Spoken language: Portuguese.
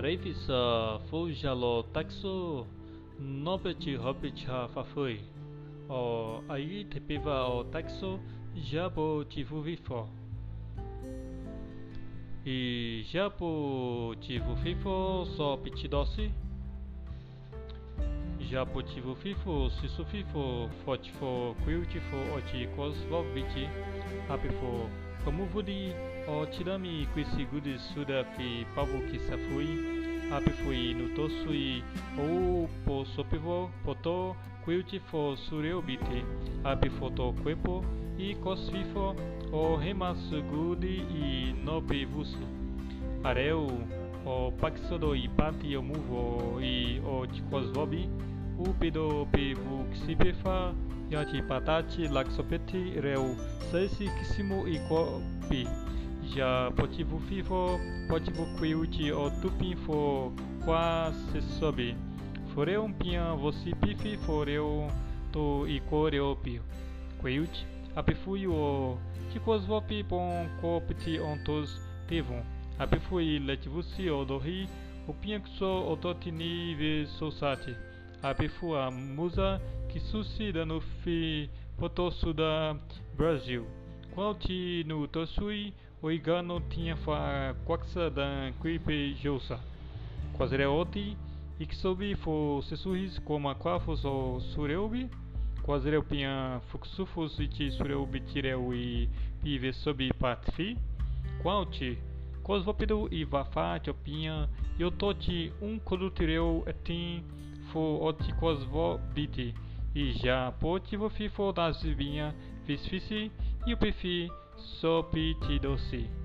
Revisa Fujalo Taxo Nobet Hobbit Fafui. O aí tepiva o taxo Jabo Tivuvifo E Jabo Tivufifo So Pitidosi Jabo Tivufifo Sisufifo Fotifo Quiltifo Oti Cosvoviti Apifo Kamuvudi o tirami kuisigudi suda fi pavu kisafui api fui no tosui ou po sopivo poto quilti fo sureobite api foto quepo e cosfifo o remasugudi e nobivusi areu o paxodo e pati o muvo e o tikosvobi o pedo pevu xipefa yati patati laxopeti reu sesi kisimo e copi já potivo fifo potivo quiuti o tupin fo qua se sobe foreu pia vosi pifi foreu to i coreo pio. Apefui o tikos vopi pon copti ontos tevon apefui letivusi o dohi o pianxo ototini ve sosati apefu a musa que sucida no fi potosuda Brasil. Qual ti no tosui o Igano tinha fa quaxa dan quipe jousa. Quasreoti, iksobi fo como quafos o sureubi, quasreu pinha fuxufos iti sureubi tireu e pive sobi patfi, quanti, cosvopido e vafa topinha, toti um colutireu etim fo oti cosvobiti, e já potivo fifo das vinha visfisi e o pifi sopitidosi